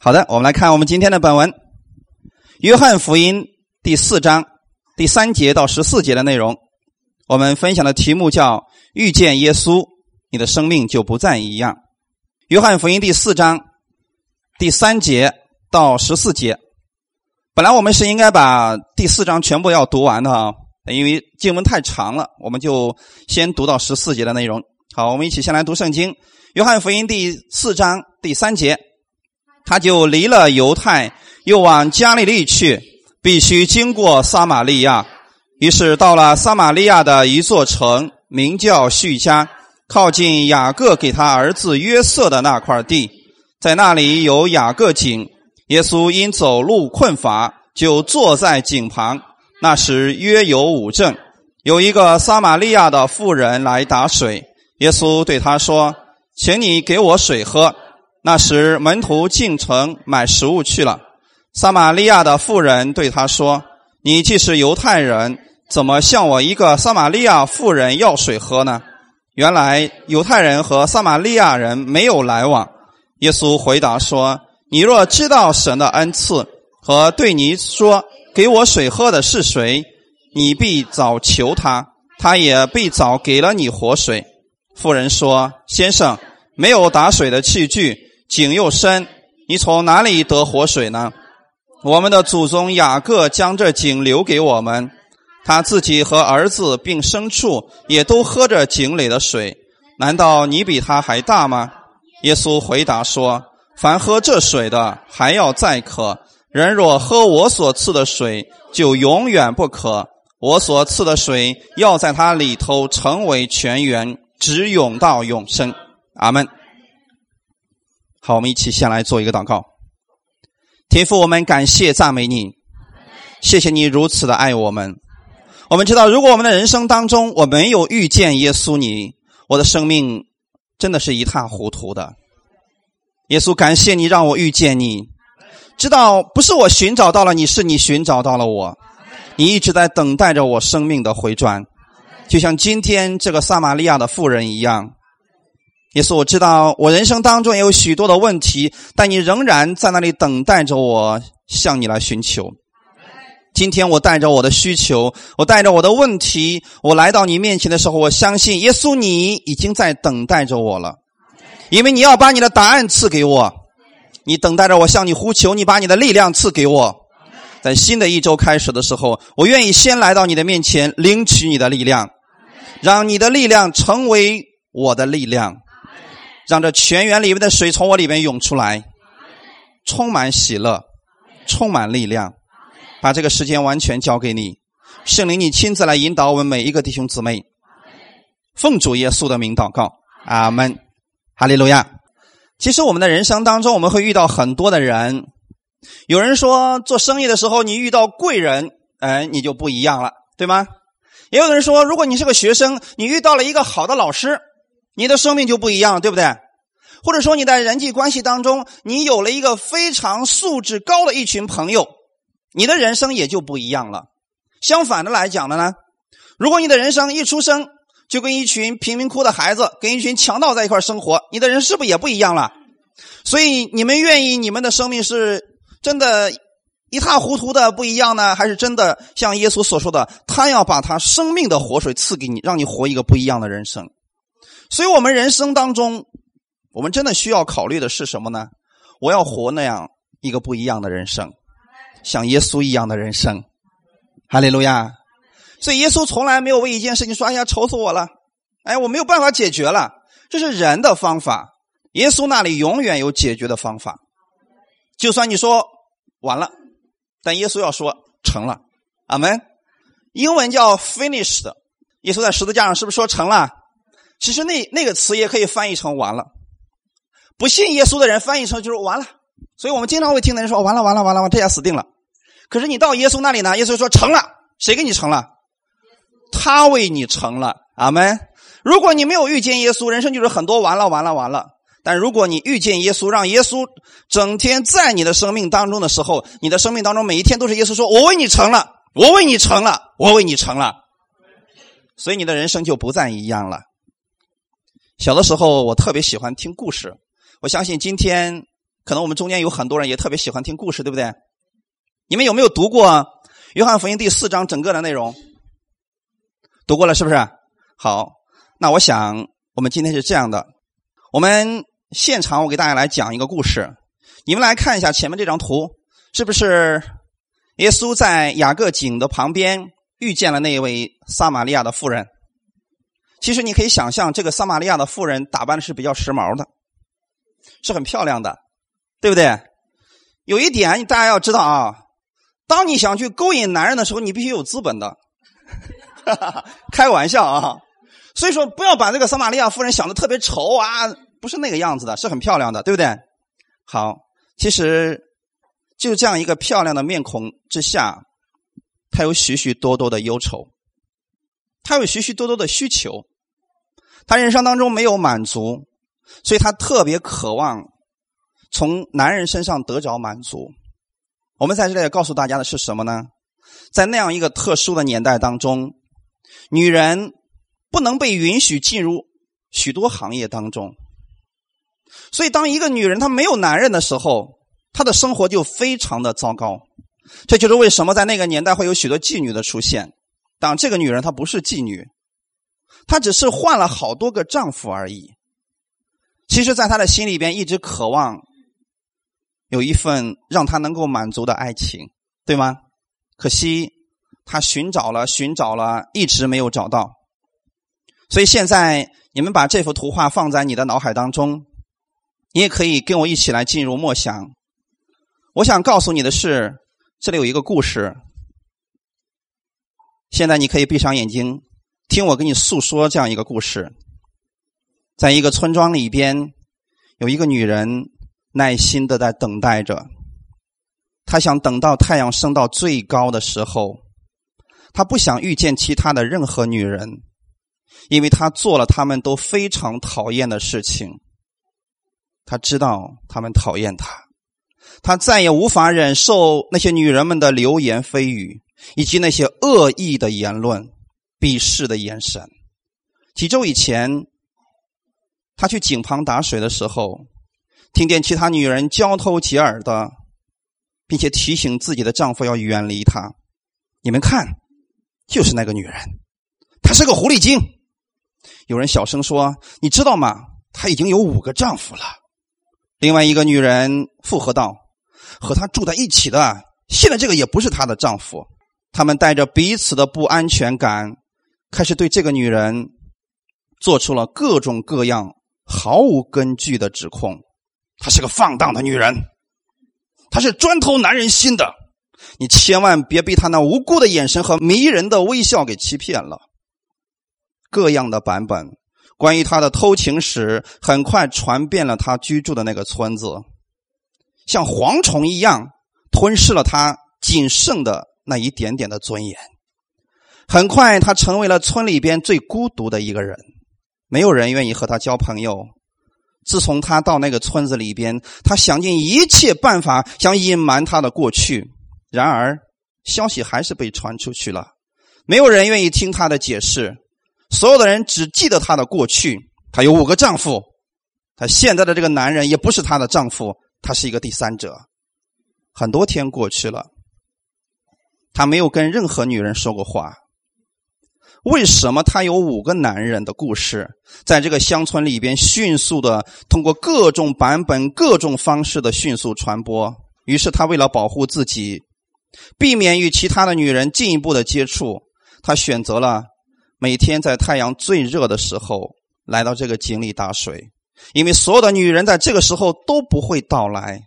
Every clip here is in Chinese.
好的，我们来看我们今天的本文，《约翰福音》第四章第三节到十四节的内容。我们分享的题目叫“遇见耶稣，你的生命就不再一样”。《约翰福音》第四章第三节到十四节。本来我们是应该把第四章全部要读完的啊，因为经文太长了，我们就先读到十四节的内容。好，我们一起先来读圣经，《约翰福音》第四章第三节。他就离了犹太，又往加利利去，必须经过撒玛利亚。于是到了撒玛利亚的一座城，名叫叙加，靠近雅各给他儿子约瑟的那块地，在那里有雅各井。耶稣因走路困乏，就坐在井旁。那时约有五正，有一个撒玛利亚的妇人来打水。耶稣对他说：“请你给我水喝。”那时，门徒进城买食物去了。撒玛利亚的妇人对他说：“你既是犹太人，怎么向我一个撒玛利亚妇人要水喝呢？”原来犹太人和撒玛利亚人没有来往。耶稣回答说：“你若知道神的恩赐和对你说给我水喝的是谁，你必早求他，他也必早给了你活水。”妇人说：“先生，没有打水的器具。”井又深，你从哪里得活水呢？我们的祖宗雅各将这井留给我们，他自己和儿子并牲畜也都喝着井里的水。难道你比他还大吗？耶稣回答说：“凡喝这水的，还要再渴；人若喝我所赐的水，就永远不渴。我所赐的水，要在他里头成为泉源，直涌到永生。”阿门。好，我们一起先来做一个祷告。天父，我们感谢赞美你，谢谢你如此的爱我们。我们知道，如果我们的人生当中我没有遇见耶稣，你我的生命真的是一塌糊涂的。耶稣，感谢你让我遇见你，知道不是我寻找到了你，是你寻找到了我。你一直在等待着我生命的回转，就像今天这个撒玛利亚的妇人一样。耶稣我知道，我人生当中也有许多的问题，但你仍然在那里等待着我向你来寻求。今天我带着我的需求，我带着我的问题，我来到你面前的时候，我相信耶稣，你已经在等待着我了，因为你要把你的答案赐给我，你等待着我向你呼求，你把你的力量赐给我，在新的一周开始的时候，我愿意先来到你的面前领取你的力量，让你的力量成为我的力量。让这泉源里面的水从我里面涌出来，充满喜乐，充满力量，把这个时间完全交给你，圣灵，你亲自来引导我们每一个弟兄姊妹，奉主耶稣的名祷告，阿门，哈利路亚。其实我们的人生当中，我们会遇到很多的人，有人说做生意的时候，你遇到贵人，哎，你就不一样了，对吗？也有人说，如果你是个学生，你遇到了一个好的老师。你的生命就不一样，对不对？或者说你在人际关系当中，你有了一个非常素质高的一群朋友，你的人生也就不一样了。相反的来讲的呢，如果你的人生一出生就跟一群贫民窟的孩子、跟一群强盗在一块生活，你的人是不是也不一样了？所以你们愿意你们的生命是真的一塌糊涂的不一样呢，还是真的像耶稣所说的，他要把他生命的活水赐给你，让你活一个不一样的人生？所以，我们人生当中，我们真的需要考虑的是什么呢？我要活那样一个不一样的人生，像耶稣一样的人生。哈利路亚！所以，耶稣从来没有为一件事情说：“哎呀，愁死我了！哎，我没有办法解决了。”这是人的方法。耶稣那里永远有解决的方法。就算你说完了，但耶稣要说成了。阿门。英文叫 finished。耶稣在十字架上是不是说成了？其实那那个词也可以翻译成完了，不信耶稣的人翻译成就是完了。所以我们经常会听的人说完了完了完了完，这下死定了。可是你到耶稣那里呢？耶稣说成了，谁给你成了？他为你成了。阿门。如果你没有遇见耶稣，人生就是很多完了完了完了。但如果你遇见耶稣，让耶稣整天在你的生命当中的时候，你的生命当中每一天都是耶稣说：“我为你成了，我为你成了，我为你成了。”所以你的人生就不再一样了。小的时候，我特别喜欢听故事。我相信今天可能我们中间有很多人也特别喜欢听故事，对不对？你们有没有读过《约翰福音》第四章整个的内容？读过了是不是？好，那我想我们今天是这样的，我们现场我给大家来讲一个故事，你们来看一下前面这张图，是不是耶稣在雅各井的旁边遇见了那位撒玛利亚的妇人？其实你可以想象，这个撒玛利亚的妇人打扮的是比较时髦的，是很漂亮的，对不对？有一点大家要知道啊，当你想去勾引男人的时候，你必须有资本的。开玩笑啊，所以说不要把这个撒玛利亚妇人想的特别丑啊，不是那个样子的，是很漂亮的，对不对？好，其实就这样一个漂亮的面孔之下，他有许许多多的忧愁。他有许许多多的需求，他人生当中没有满足，所以他特别渴望从男人身上得着满足。我们在这里告诉大家的是什么呢？在那样一个特殊的年代当中，女人不能被允许进入许多行业当中，所以当一个女人她没有男人的时候，她的生活就非常的糟糕。这就是为什么在那个年代会有许多妓女的出现。当这个女人她不是妓女，她只是换了好多个丈夫而已。其实，在她的心里边一直渴望有一份让她能够满足的爱情，对吗？可惜，她寻找了，寻找了，一直没有找到。所以现在，你们把这幅图画放在你的脑海当中，你也可以跟我一起来进入默想。我想告诉你的是，这里有一个故事。现在你可以闭上眼睛，听我给你诉说这样一个故事。在一个村庄里边，有一个女人耐心的在等待着。她想等到太阳升到最高的时候，她不想遇见其他的任何女人，因为她做了他们都非常讨厌的事情。她知道他们讨厌她，她再也无法忍受那些女人们的流言蜚语。以及那些恶意的言论、鄙视的眼神。几周以前，他去井旁打水的时候，听见其他女人交头接耳的，并且提醒自己的丈夫要远离他。你们看，就是那个女人，她是个狐狸精。有人小声说：“你知道吗？她已经有五个丈夫了。”另外一个女人附和道：“和她住在一起的，现在这个也不是她的丈夫。”他们带着彼此的不安全感，开始对这个女人做出了各种各样毫无根据的指控。她是个放荡的女人，她是专偷男人心的。你千万别被她那无辜的眼神和迷人的微笑给欺骗了。各样的版本关于她的偷情史很快传遍了她居住的那个村子，像蝗虫一样吞噬了她仅剩的。那一点点的尊严，很快他成为了村里边最孤独的一个人，没有人愿意和他交朋友。自从他到那个村子里边，他想尽一切办法想隐瞒他的过去，然而消息还是被传出去了。没有人愿意听他的解释，所有的人只记得他的过去。他有五个丈夫，他现在的这个男人也不是她的丈夫，他是一个第三者。很多天过去了。他没有跟任何女人说过话。为什么他有五个男人的故事，在这个乡村里边迅速的通过各种版本、各种方式的迅速传播？于是他为了保护自己，避免与其他的女人进一步的接触，他选择了每天在太阳最热的时候来到这个井里打水，因为所有的女人在这个时候都不会到来，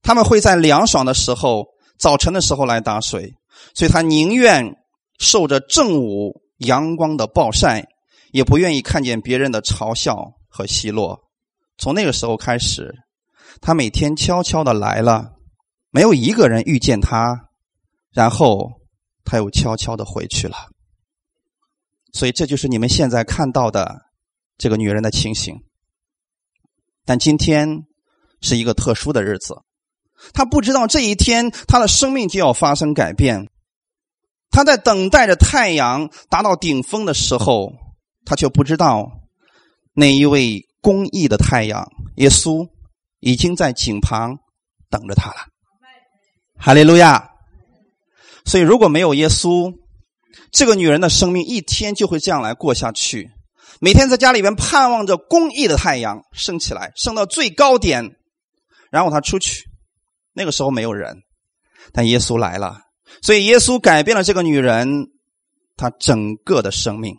他们会在凉爽的时候、早晨的时候来打水。所以他宁愿受着正午阳光的暴晒，也不愿意看见别人的嘲笑和奚落。从那个时候开始，他每天悄悄的来了，没有一个人遇见他，然后他又悄悄的回去了。所以这就是你们现在看到的这个女人的情形。但今天是一个特殊的日子。他不知道这一天他的生命就要发生改变，他在等待着太阳达到顶峰的时候，他却不知道那一位公义的太阳耶稣已经在井旁等着他了。哈利路亚！所以如果没有耶稣，这个女人的生命一天就会这样来过下去，每天在家里边盼望着公义的太阳升起来，升到最高点，然后她出去。那个时候没有人，但耶稣来了，所以耶稣改变了这个女人她整个的生命。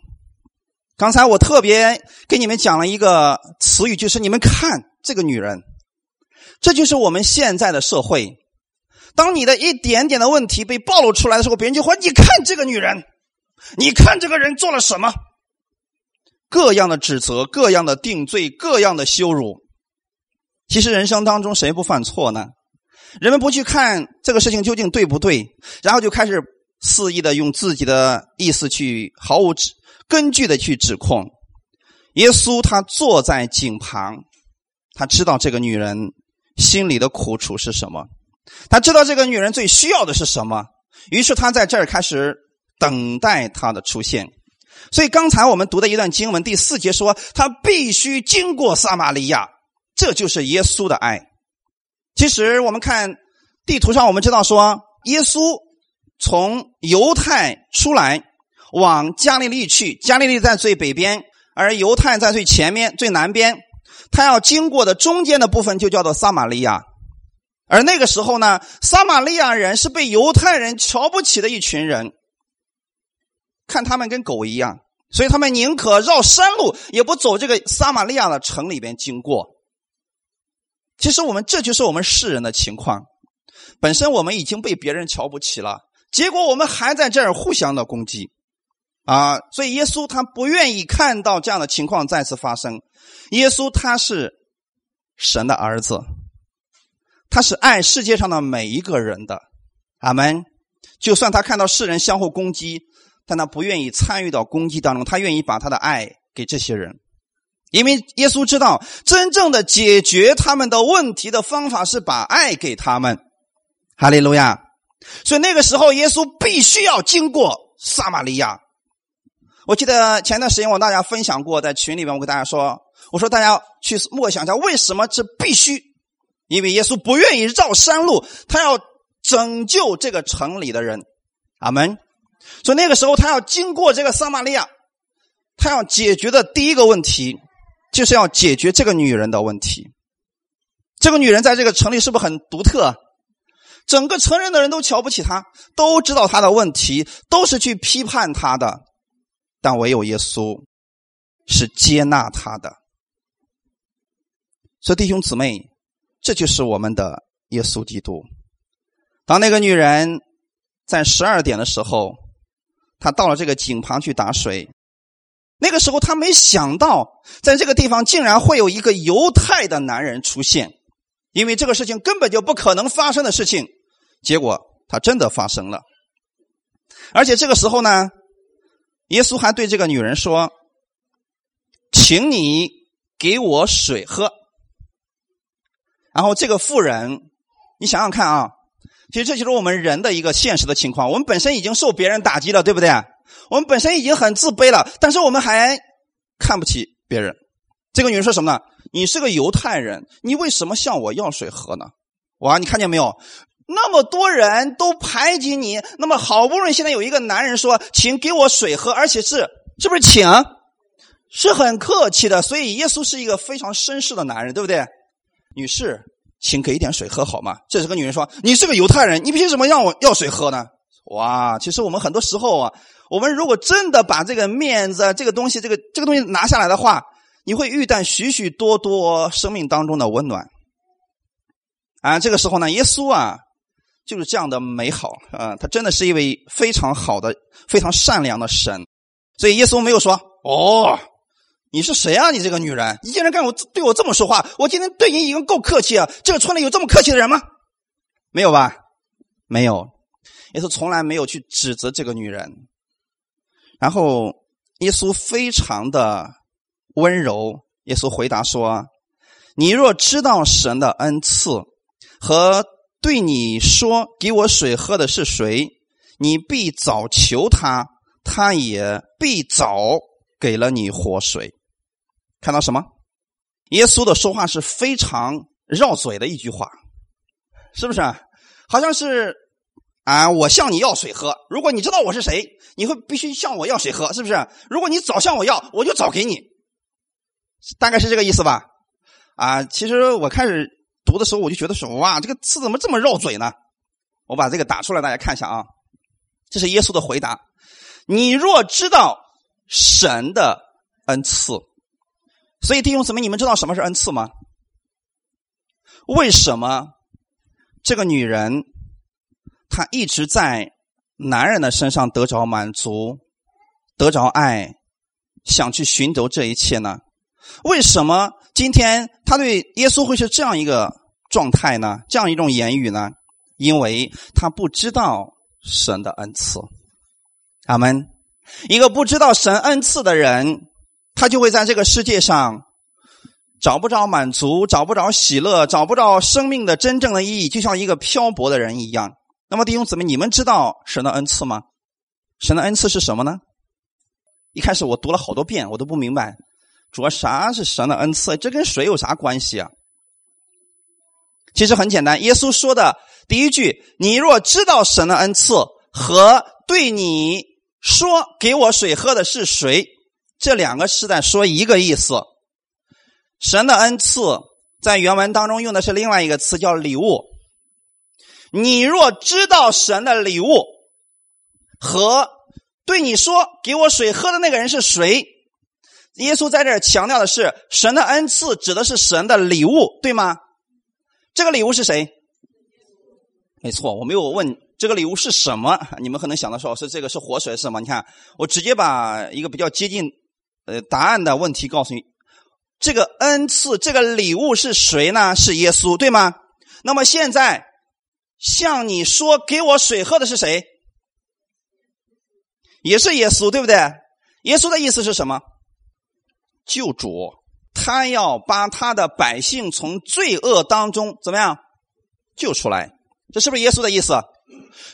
刚才我特别给你们讲了一个词语，就是你们看这个女人，这就是我们现在的社会。当你的一点点的问题被暴露出来的时候，别人就说：“你看这个女人，你看这个人做了什么？”各样的指责，各样的定罪，各样的羞辱。其实人生当中谁不犯错呢？人们不去看这个事情究竟对不对，然后就开始肆意的用自己的意思去毫无根据的去指控。耶稣他坐在井旁，他知道这个女人心里的苦楚是什么。他知道这个女人最需要的是什么，于是他在这儿开始等待她的出现。所以刚才我们读的一段经文第四节说，他必须经过撒玛利亚，这就是耶稣的爱。其实我们看地图上，我们知道说，耶稣从犹太出来往加利利去，加利利在最北边，而犹太在最前面、最南边，他要经过的中间的部分就叫做撒玛利亚。而那个时候呢，撒玛利亚人是被犹太人瞧不起的一群人，看他们跟狗一样，所以他们宁可绕山路，也不走这个撒玛利亚的城里边经过。其实我们这就是我们世人的情况，本身我们已经被别人瞧不起了，结果我们还在这儿互相的攻击，啊！所以耶稣他不愿意看到这样的情况再次发生。耶稣他是神的儿子。他是爱世界上的每一个人的，阿门。就算他看到世人相互攻击，但他不愿意参与到攻击当中，他愿意把他的爱给这些人，因为耶稣知道，真正的解决他们的问题的方法是把爱给他们。哈利路亚！所以那个时候，耶稣必须要经过撒玛利亚。我记得前段时间我大家分享过，在群里面我跟大家说，我说大家去默想一下，为什么这必须？因为耶稣不愿意绕山路，他要拯救这个城里的人，阿门。所以那个时候，他要经过这个撒玛利亚，他要解决的第一个问题，就是要解决这个女人的问题。这个女人在这个城里是不是很独特？整个城人的人都瞧不起她，都知道她的问题，都是去批判她的，但唯有耶稣是接纳她的。所以弟兄姊妹。这就是我们的耶稣基督。当那个女人在十二点的时候，她到了这个井旁去打水。那个时候，他没想到在这个地方竟然会有一个犹太的男人出现，因为这个事情根本就不可能发生的事情。结果，他真的发生了。而且这个时候呢，耶稣还对这个女人说：“请你给我水喝。”然后这个妇人，你想想看啊，其实这就是我们人的一个现实的情况。我们本身已经受别人打击了，对不对？我们本身已经很自卑了，但是我们还看不起别人。这个女人说什么呢？你是个犹太人，你为什么向我要水喝呢？哇，你看见没有？那么多人都排挤你，那么好不容易现在有一个男人说，请给我水喝，而且是是不是请？是很客气的。所以耶稣是一个非常绅士的男人，对不对？女士，请给一点水喝好吗？这是个女人说：“你是个犹太人，你凭什么让我要水喝呢？”哇，其实我们很多时候啊，我们如果真的把这个面子、这个东西、这个这个东西拿下来的话，你会遇到许许多多生命当中的温暖。啊，这个时候呢，耶稣啊，就是这样的美好啊，他真的是一位非常好的、非常善良的神，所以耶稣没有说：“哦。”你是谁啊？你这个女人，你竟然敢我对我这么说话！我今天对你已经够客气了，这个村里有这么客气的人吗？没有吧？没有，耶稣从来没有去指责这个女人。然后耶稣非常的温柔，耶稣回答说：“你若知道神的恩赐和对你说给我水喝的是谁，你必早求他，他也必早给了你活水。”看到什么？耶稣的说话是非常绕嘴的一句话，是不是？好像是啊，我向你要水喝。如果你知道我是谁，你会必须向我要水喝，是不是？如果你早向我要，我就早给你。大概是这个意思吧。啊，其实我开始读的时候，我就觉得说，哇，这个字怎么这么绕嘴呢？我把这个打出来，大家看一下啊。这是耶稣的回答：你若知道神的恩赐，所以弟兄姊妹，你们知道什么是恩赐吗？为什么这个女人她一直在男人的身上得着满足、得着爱，想去寻求这一切呢？为什么今天他对耶稣会是这样一个状态呢？这样一种言语呢？因为他不知道神的恩赐。阿门。一个不知道神恩赐的人，他就会在这个世界上找不着满足，找不着喜乐，找不着生命的真正的意义，就像一个漂泊的人一样。那么弟兄姊妹，你们知道神的恩赐吗？神的恩赐是什么呢？一开始我读了好多遍，我都不明白。主要啥是神的恩赐？这跟水有啥关系啊？其实很简单，耶稣说的第一句：“你若知道神的恩赐和对你说给我水喝的是谁，这两个是在说一个意思。神的恩赐在原文当中用的是另外一个词，叫礼物。你若知道神的礼物和对你说给我水喝的那个人是谁。”耶稣在这儿强调的是神的恩赐，指的是神的礼物，对吗？这个礼物是谁？没错，我没有问这个礼物是什么，你们可能想到说是这个是活水是什么？你看，我直接把一个比较接近呃答案的问题告诉你：这个恩赐，这个礼物是谁呢？是耶稣，对吗？那么现在向你说给我水喝的是谁？也是耶稣，对不对？耶稣的意思是什么？救主，他要把他的百姓从罪恶当中怎么样救出来？这是不是耶稣的意思？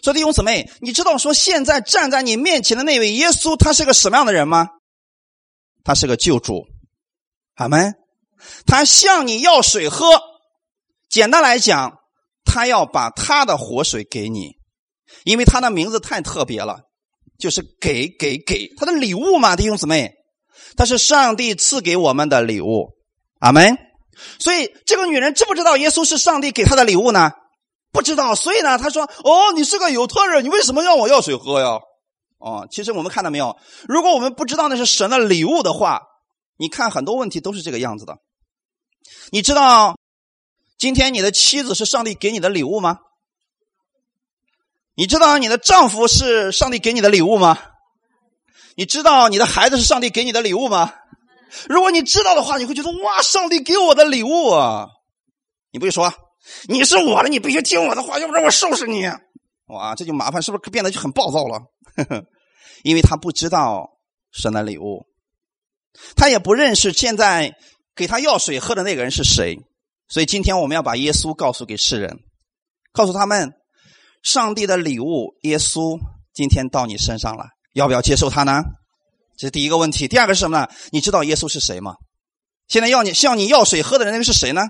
所以弟兄姊妹，你知道说现在站在你面前的那位耶稣，他是个什么样的人吗？他是个救主，阿门。他向你要水喝，简单来讲，他要把他的活水给你，因为他的名字太特别了，就是给给给他的礼物嘛，弟兄姊妹。他是上帝赐给我们的礼物，阿门。所以这个女人知不知道耶稣是上帝给她的礼物呢？不知道。所以呢，她说：“哦，你是个犹太人，你为什么让我要水喝呀？”哦，其实我们看到没有？如果我们不知道那是神的礼物的话，你看很多问题都是这个样子的。你知道今天你的妻子是上帝给你的礼物吗？你知道你的丈夫是上帝给你的礼物吗？你知道你的孩子是上帝给你的礼物吗？如果你知道的话，你会觉得哇，上帝给我的礼物啊！你不会说你是我的，你必须听我的话，要不然我收拾你。哇，这就麻烦，是不是变得就很暴躁了？因为他不知道神的礼物，他也不认识现在给他要水喝的那个人是谁。所以今天我们要把耶稣告诉给世人，告诉他们，上帝的礼物耶稣今天到你身上了。要不要接受他呢？这是第一个问题。第二个是什么呢？你知道耶稣是谁吗？现在要你向你要水喝的人，那个是谁呢？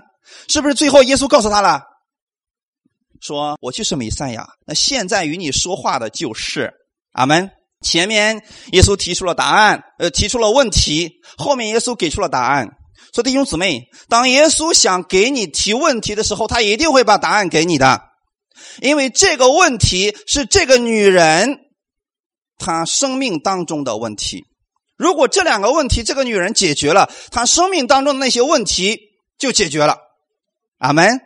是不是最后耶稣告诉他了，说我就是弥赛亚？那现在与你说话的就是阿门。前面耶稣提出了答案，呃，提出了问题，后面耶稣给出了答案。说弟兄姊妹，当耶稣想给你提问题的时候，他一定会把答案给你的，因为这个问题是这个女人。她生命当中的问题，如果这两个问题这个女人解决了，她生命当中的那些问题就解决了。阿门。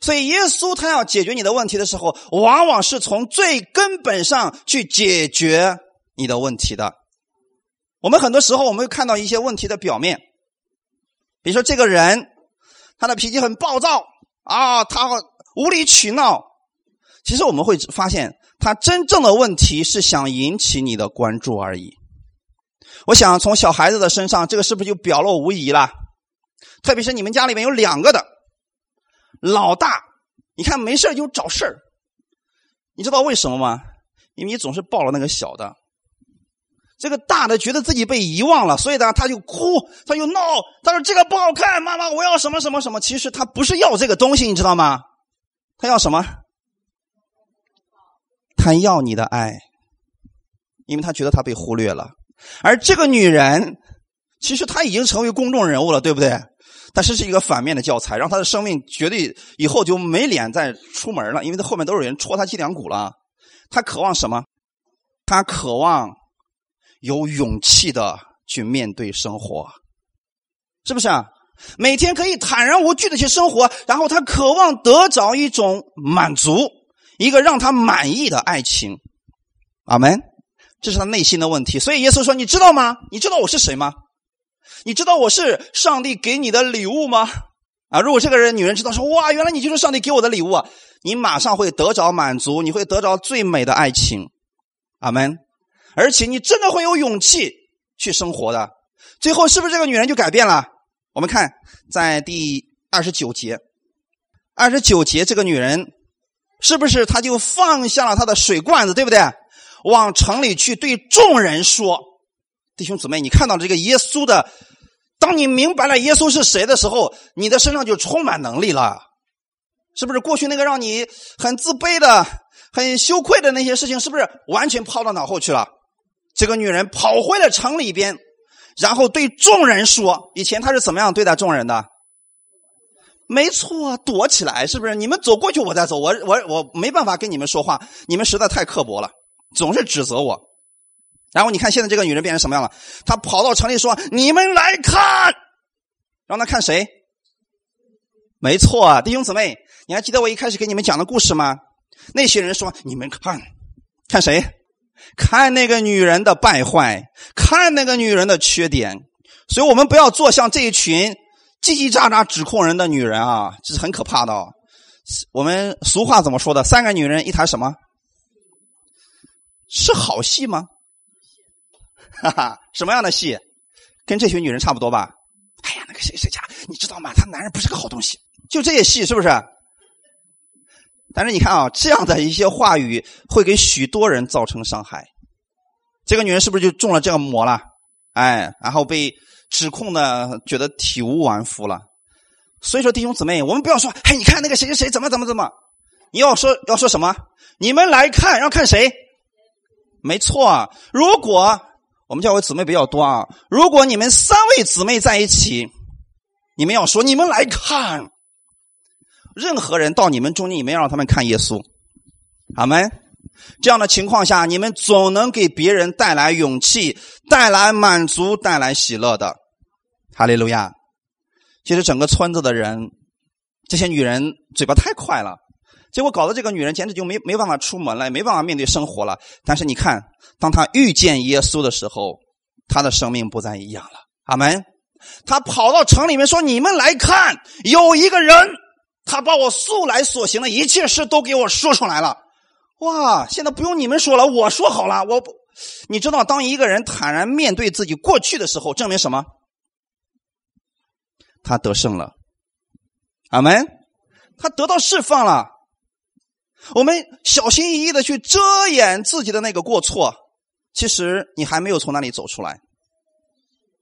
所以耶稣他要解决你的问题的时候，往往是从最根本上去解决你的问题的。我们很多时候我们会看到一些问题的表面，比如说这个人他的脾气很暴躁啊，他无理取闹，其实我们会发现。他真正的问题是想引起你的关注而已。我想从小孩子的身上，这个是不是就表露无遗了？特别是你们家里面有两个的，老大，你看没事就找事儿。你知道为什么吗？因为你总是抱了那个小的，这个大的觉得自己被遗忘了，所以呢，他就哭，他就闹，他说这个不好看，妈妈，我要什么什么什么。其实他不是要这个东西，你知道吗？他要什么？他要你的爱，因为他觉得他被忽略了。而这个女人，其实她已经成为公众人物了，对不对？但是是一个反面的教材，让她的生命绝对以后就没脸再出门了，因为他后面都有人戳他脊梁骨了。他渴望什么？他渴望。有勇气的去面对生活，是不是啊？每天可以坦然无惧的去生活，然后他渴望得着一种满足，一个让他满意的爱情。阿门。这是他内心的问题。所以耶稣说：“你知道吗？你知道我是谁吗？你知道我是上帝给你的礼物吗？”啊，如果这个人女人知道说：“哇，原来你就是上帝给我的礼物啊！”你马上会得着满足，你会得着最美的爱情。阿门。而且你真的会有勇气去生活的，最后是不是这个女人就改变了？我们看在第二十九节，二十九节这个女人是不是她就放下了她的水罐子，对不对？往城里去对众人说：“弟兄姊妹，你看到这个耶稣的，当你明白了耶稣是谁的时候，你的身上就充满能力了，是不是？过去那个让你很自卑的、很羞愧的那些事情，是不是完全抛到脑后去了？”这个女人跑回了城里边，然后对众人说：“以前她是怎么样对待众人的？没错，躲起来，是不是？你们走过去，我再走。我我我没办法跟你们说话，你们实在太刻薄了，总是指责我。然后你看，现在这个女人变成什么样了？她跑到城里说：‘你们来看，让她看谁？没错，弟兄姊妹，你还记得我一开始给你们讲的故事吗？那些人说：‘你们看，看谁？’”看那个女人的败坏，看那个女人的缺点，所以我们不要做像这一群叽叽喳喳指控人的女人啊，这是很可怕的。我们俗话怎么说的？三个女人一台什么？是好戏吗？哈哈，什么样的戏？跟这群女人差不多吧？哎呀，那个谁谁家，你知道吗？他男人不是个好东西，就这些戏是不是？但是你看啊，这样的一些话语会给许多人造成伤害。这个女人是不是就中了这个魔了？哎，然后被指控的觉得体无完肤了。所以说，弟兄姊妹，我们不要说，嘿，你看那个谁谁谁怎么怎么怎么，你要说要说什么？你们来看，要看谁？没错啊，如果我们教会姊妹比较多啊，如果你们三位姊妹在一起，你们要说，你们来看。任何人到你们中间，你们要让他们看耶稣，阿门。这样的情况下，你们总能给别人带来勇气、带来满足、带来喜乐的。哈利路亚！其实整个村子的人，这些女人嘴巴太快了，结果搞得这个女人简直就没没办法出门了，没办法面对生活了。但是你看，当她遇见耶稣的时候，她的生命不再一样了。阿门。她跑到城里面说：“你们来看，有一个人。”他把我素来所行的一切事都给我说出来了，哇！现在不用你们说了，我说好了。我，你知道，当一个人坦然面对自己过去的时候，证明什么？他得胜了，阿门。他得到释放了。我们小心翼翼的去遮掩自己的那个过错，其实你还没有从那里走出来。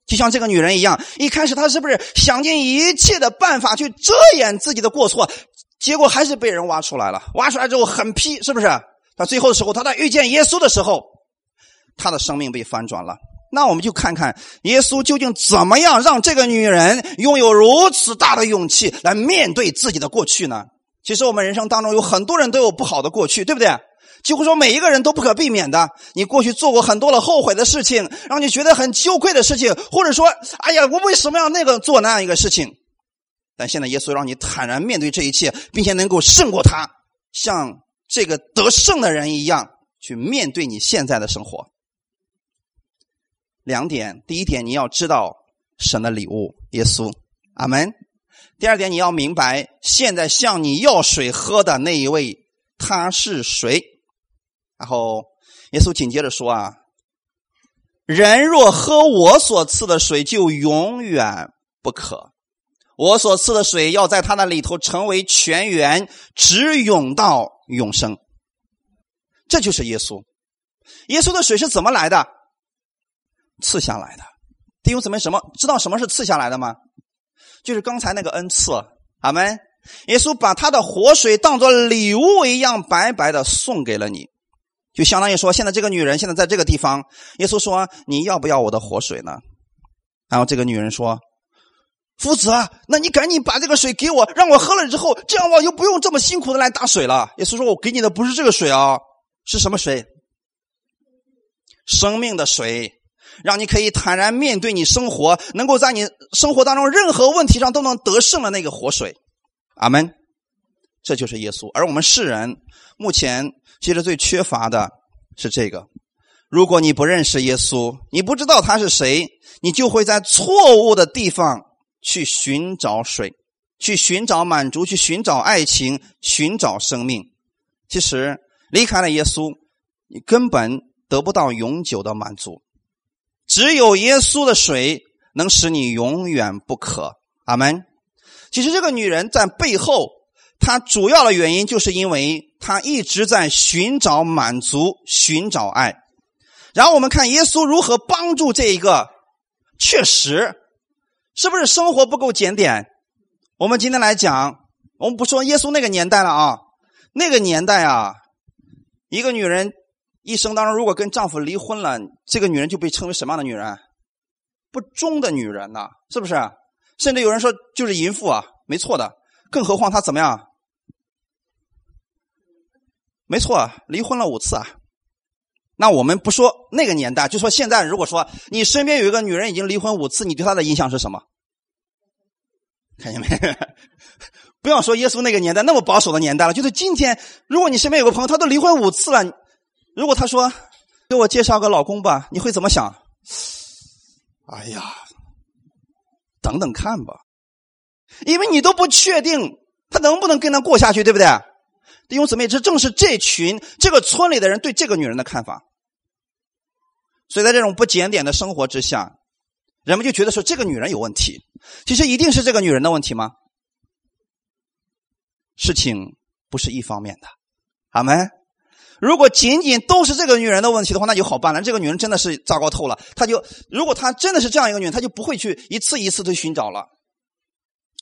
就像这个女人一样，一开始她是不是想尽一切的办法去遮掩自己的过错？结果还是被人挖出来了。挖出来之后很批，是不是？到最后的时候，她在遇见耶稣的时候，她的生命被翻转了。那我们就看看耶稣究竟怎么样让这个女人拥有如此大的勇气来面对自己的过去呢？其实我们人生当中有很多人都有不好的过去，对不对？几乎说每一个人都不可避免的，你过去做过很多了后悔的事情，让你觉得很羞愧的事情，或者说，哎呀，我为什么要那个做那样一个事情？但现在耶稣让你坦然面对这一切，并且能够胜过他，像这个得胜的人一样去面对你现在的生活。两点，第一点，你要知道神的礼物，耶稣，阿门。第二点，你要明白现在向你要水喝的那一位他是谁。然后，耶稣紧接着说：“啊，人若喝我所赐的水，就永远不渴。我所赐的水要在他那里头成为泉源，直涌到永生。这就是耶稣。耶稣的水是怎么来的？赐下来的。弟兄姊妹，什么知道什么是赐下来的吗？就是刚才那个恩赐。阿门。耶稣把他的活水当做礼物一样白白的送给了你，就相当于说，现在这个女人现在在这个地方，耶稣说：“你要不要我的活水呢？”然后这个女人说：“夫子啊，那你赶紧把这个水给我，让我喝了之后，这样我就不用这么辛苦的来打水了。”耶稣说：“我给你的不是这个水啊，是什么水？生命的水，让你可以坦然面对你生活，能够在你生活当中任何问题上都能得胜的那个活水。”阿门，这就是耶稣。而我们世人目前其实最缺乏的是这个。如果你不认识耶稣，你不知道他是谁，你就会在错误的地方去寻找水，去寻找满足，去寻找爱情，寻找生命。其实离开了耶稣，你根本得不到永久的满足。只有耶稣的水能使你永远不渴。阿门。其实这个女人在背后，她主要的原因就是因为她一直在寻找满足，寻找爱。然后我们看耶稣如何帮助这一个，确实，是不是生活不够检点？我们今天来讲，我们不说耶稣那个年代了啊，那个年代啊，一个女人一生当中如果跟丈夫离婚了，这个女人就被称为什么样的女人？不忠的女人呐，是不是？甚至有人说就是淫妇啊，没错的。更何况他怎么样？没错，离婚了五次啊。那我们不说那个年代，就说现在。如果说你身边有一个女人已经离婚五次，你对她的印象是什么？看见没？不要说耶稣那个年代那么保守的年代了，就是今天，如果你身边有个朋友，他都离婚五次了，如果他说给我介绍个老公吧，你会怎么想？哎呀！等等看吧，因为你都不确定他能不能跟他过下去，对不对？弟兄姊妹，这正是这群这个村里的人对这个女人的看法。所以在这种不检点的生活之下，人们就觉得说这个女人有问题。其实一定是这个女人的问题吗？事情不是一方面的，阿门。如果仅仅都是这个女人的问题的话，那就好办了。这个女人真的是糟糕透了。她就如果她真的是这样一个女人，她就不会去一次一次的寻找了。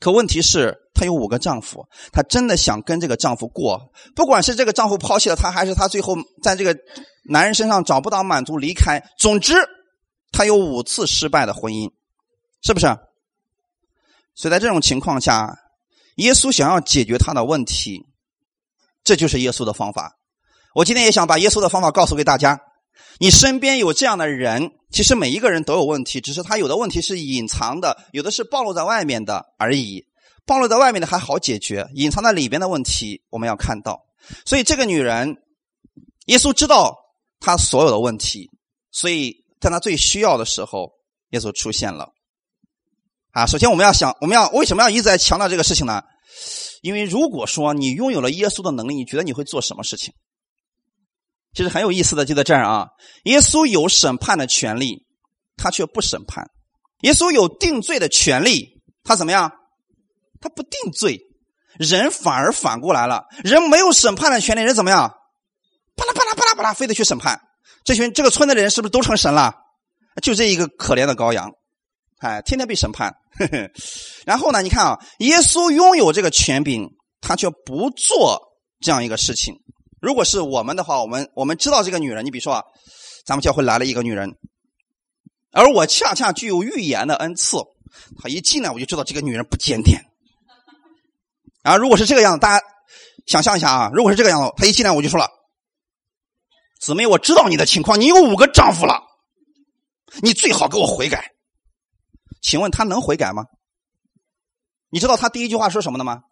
可问题是，她有五个丈夫，她真的想跟这个丈夫过，不管是这个丈夫抛弃了她，还是她最后在这个男人身上找不到满足离开。总之，她有五次失败的婚姻，是不是？所以在这种情况下，耶稣想要解决她的问题，这就是耶稣的方法。我今天也想把耶稣的方法告诉给大家。你身边有这样的人，其实每一个人都有问题，只是他有的问题是隐藏的，有的是暴露在外面的而已。暴露在外面的还好解决，隐藏在里边的问题我们要看到。所以这个女人，耶稣知道她所有的问题，所以在她最需要的时候，耶稣出现了。啊，首先我们要想，我们要为什么要一直在强调这个事情呢？因为如果说你拥有了耶稣的能力，你觉得你会做什么事情？其实很有意思的就在这儿啊，耶稣有审判的权利，他却不审判；耶稣有定罪的权利，他怎么样？他不定罪，人反而反过来了，人没有审判的权利，人怎么样？巴拉巴拉巴拉巴拉，非得去审判。这群这个村子的人是不是都成神了？就这一个可怜的羔羊，哎，天天被审判。然后呢，你看啊，耶稣拥有这个权柄，他却不做这样一个事情。如果是我们的话，我们我们知道这个女人，你比如说啊，咱们教会来了一个女人，而我恰恰具有预言的恩赐，她一进来我就知道这个女人不检点。啊，如果是这个样子，大家想象一下啊，如果是这个样子，她一进来我就说了，姊妹，我知道你的情况，你有五个丈夫了，你最好给我悔改。请问她能悔改吗？你知道她第一句话说什么的吗？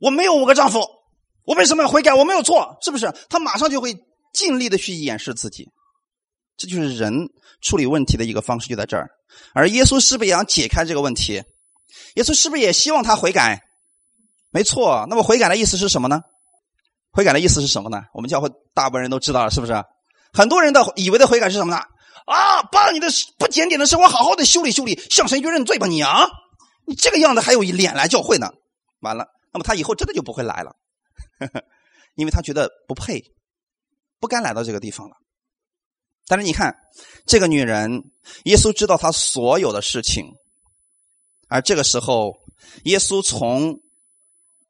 我没有五个丈夫。我为什么要悔改？我没有错，是不是？他马上就会尽力的去掩饰自己，这就是人处理问题的一个方式，就在这儿。而耶稣是不是也想解开这个问题？耶稣是不是也希望他悔改？没错。那么悔改的意思是什么呢？悔改的意思是什么呢？我们教会大部分人都知道了，是不是？很多人的以为的悔改是什么呢？啊，把你的不检点的生活好好的修理修理，向神去认罪吧，你啊，你这个样子还有脸来教会呢？完了，那么他以后真的就不会来了。因为他觉得不配，不该来到这个地方了。但是你看这个女人，耶稣知道她所有的事情，而这个时候，耶稣从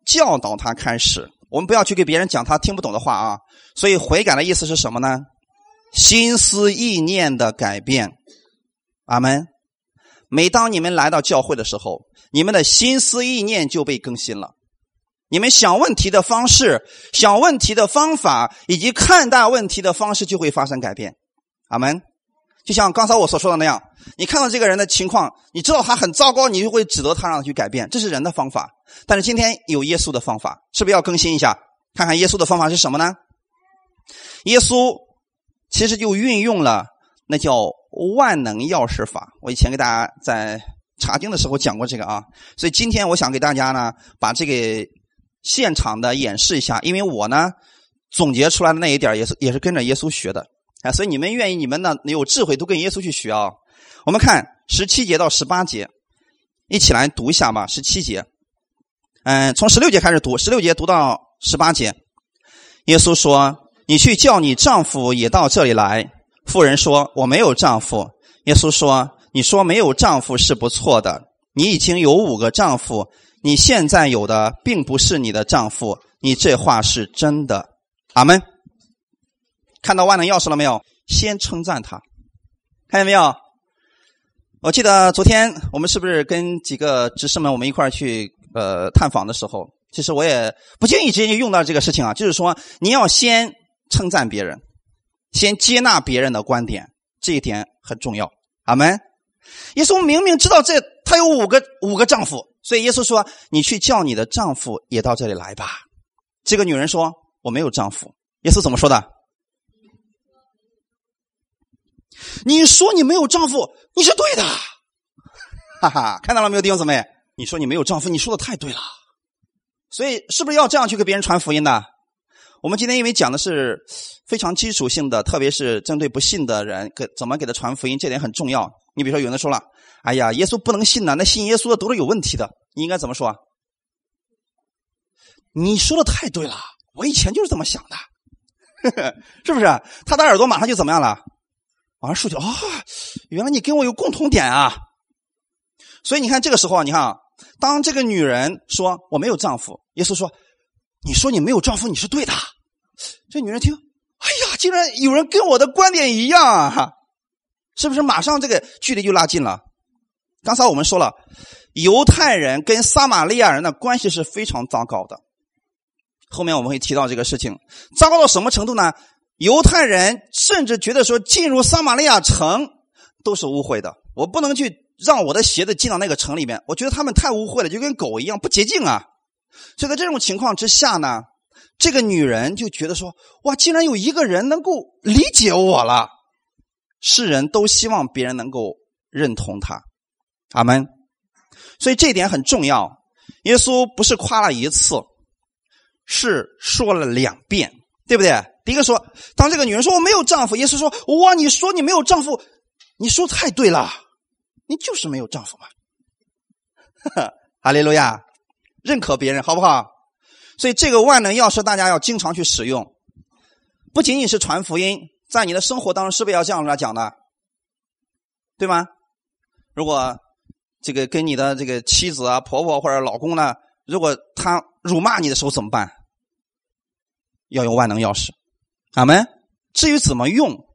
教导她开始。我们不要去给别人讲他听不懂的话啊！所以悔改的意思是什么呢？心思意念的改变。阿门。每当你们来到教会的时候，你们的心思意念就被更新了。你们想问题的方式、想问题的方法以及看待问题的方式就会发生改变。阿门。就像刚才我所说的那样，你看到这个人的情况，你知道他很糟糕，你就会指责他，让他去改变。这是人的方法。但是今天有耶稣的方法，是不是要更新一下？看看耶稣的方法是什么呢？耶稣其实就运用了那叫万能钥匙法。我以前给大家在查经的时候讲过这个啊，所以今天我想给大家呢把这个现场的演示一下，因为我呢总结出来的那一点也是也是跟着耶稣学的啊，所以你们愿意你们呢有智慧都跟耶稣去学啊。我们看十七节到十八节，一起来读一下吧。十七节。嗯，从十六节开始读，十六节读到十八节。耶稣说：“你去叫你丈夫也到这里来。”妇人说：“我没有丈夫。”耶稣说：“你说没有丈夫是不错的。你已经有五个丈夫，你现在有的并不是你的丈夫。你这话是真的。”阿门。看到万能钥匙了没有？先称赞他，看见没有？我记得昨天我们是不是跟几个执事们我们一块去？呃，探访的时候，其实我也不建议直接就用到这个事情啊。就是说，你要先称赞别人，先接纳别人的观点，这一点很重要。阿门。耶稣明明知道这他有五个五个丈夫，所以耶稣说：“你去叫你的丈夫也到这里来吧。”这个女人说：“我没有丈夫。”耶稣怎么说的？你说你没有丈夫，你是对的。哈哈，看到了没有，弟兄姊妹？你说你没有丈夫，你说的太对了，所以是不是要这样去给别人传福音呢？我们今天因为讲的是非常基础性的，特别是针对不信的人，给怎么给他传福音，这点很重要。你比如说，有人说了：“哎呀，耶稣不能信呐，那信耶稣的都是有问题的。”你应该怎么说？你说的太对了，我以前就是这么想的，是不是？他的耳朵马上就怎么样了？马上竖起啊！原来你跟我有共同点啊！所以你看，这个时候，你看。当这个女人说我没有丈夫，耶稣说：“你说你没有丈夫，你是对的。”这女人听，哎呀，竟然有人跟我的观点一样啊！是不是马上这个距离就拉近了？刚才我们说了，犹太人跟撒玛利亚人的关系是非常糟糕的。后面我们会提到这个事情，糟糕到什么程度呢？犹太人甚至觉得说进入撒玛利亚城都是污秽的，我不能去。让我的鞋子进到那个城里面，我觉得他们太污秽了，就跟狗一样不洁净啊！所以在这种情况之下呢，这个女人就觉得说：“哇，竟然有一个人能够理解我了！”世人都希望别人能够认同他，阿门。所以这一点很重要。耶稣不是夸了一次，是说了两遍，对不对？第一个说，当这个女人说我没有丈夫，耶稣说：“哇，你说你没有丈夫，你说太对了。”你就是没有丈夫嘛？哈利路亚，认可别人好不好？所以这个万能钥匙大家要经常去使用，不仅仅是传福音，在你的生活当中是不是要这样来讲的？对吗？如果这个跟你的这个妻子啊、婆婆或者老公呢，如果他辱骂你的时候怎么办？要用万能钥匙，阿门。至于怎么用？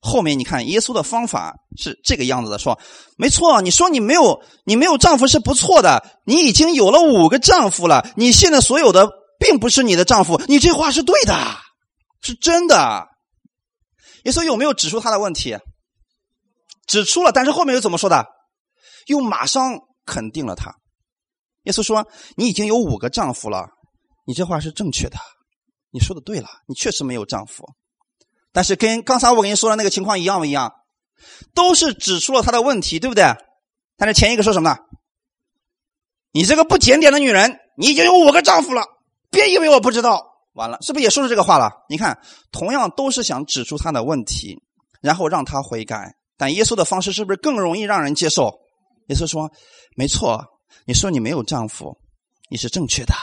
后面你看，耶稣的方法是这个样子的：说，没错，你说你没有，你没有丈夫是不错的，你已经有了五个丈夫了，你现在所有的并不是你的丈夫，你这话是对的，是真的。耶稣有没有指出他的问题？指出了，但是后面又怎么说的？又马上肯定了他。耶稣说：“你已经有五个丈夫了，你这话是正确的，你说的对了，你确实没有丈夫。”但是跟刚才我跟你说的那个情况一样不一样？都是指出了他的问题，对不对？但是前一个说什么呢？你这个不检点的女人，你已经有五个丈夫了，别以为我不知道。完了，是不是也说出这个话了？你看，同样都是想指出他的问题，然后让他悔改。但耶稣的方式是不是更容易让人接受？耶稣说：“没错，你说你没有丈夫，你是正确的。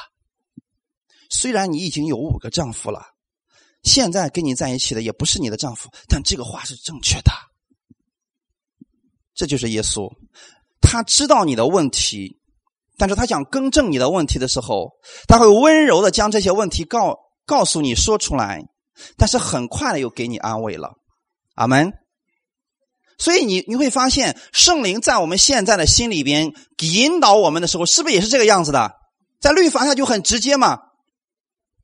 虽然你已经有五个丈夫了。”现在跟你在一起的也不是你的丈夫，但这个话是正确的。这就是耶稣，他知道你的问题，但是他想更正你的问题的时候，他会温柔的将这些问题告告诉你说出来，但是很快的又给你安慰了。阿门。所以你你会发现，圣灵在我们现在的心里边引导我们的时候，是不是也是这个样子的？在律法下就很直接嘛，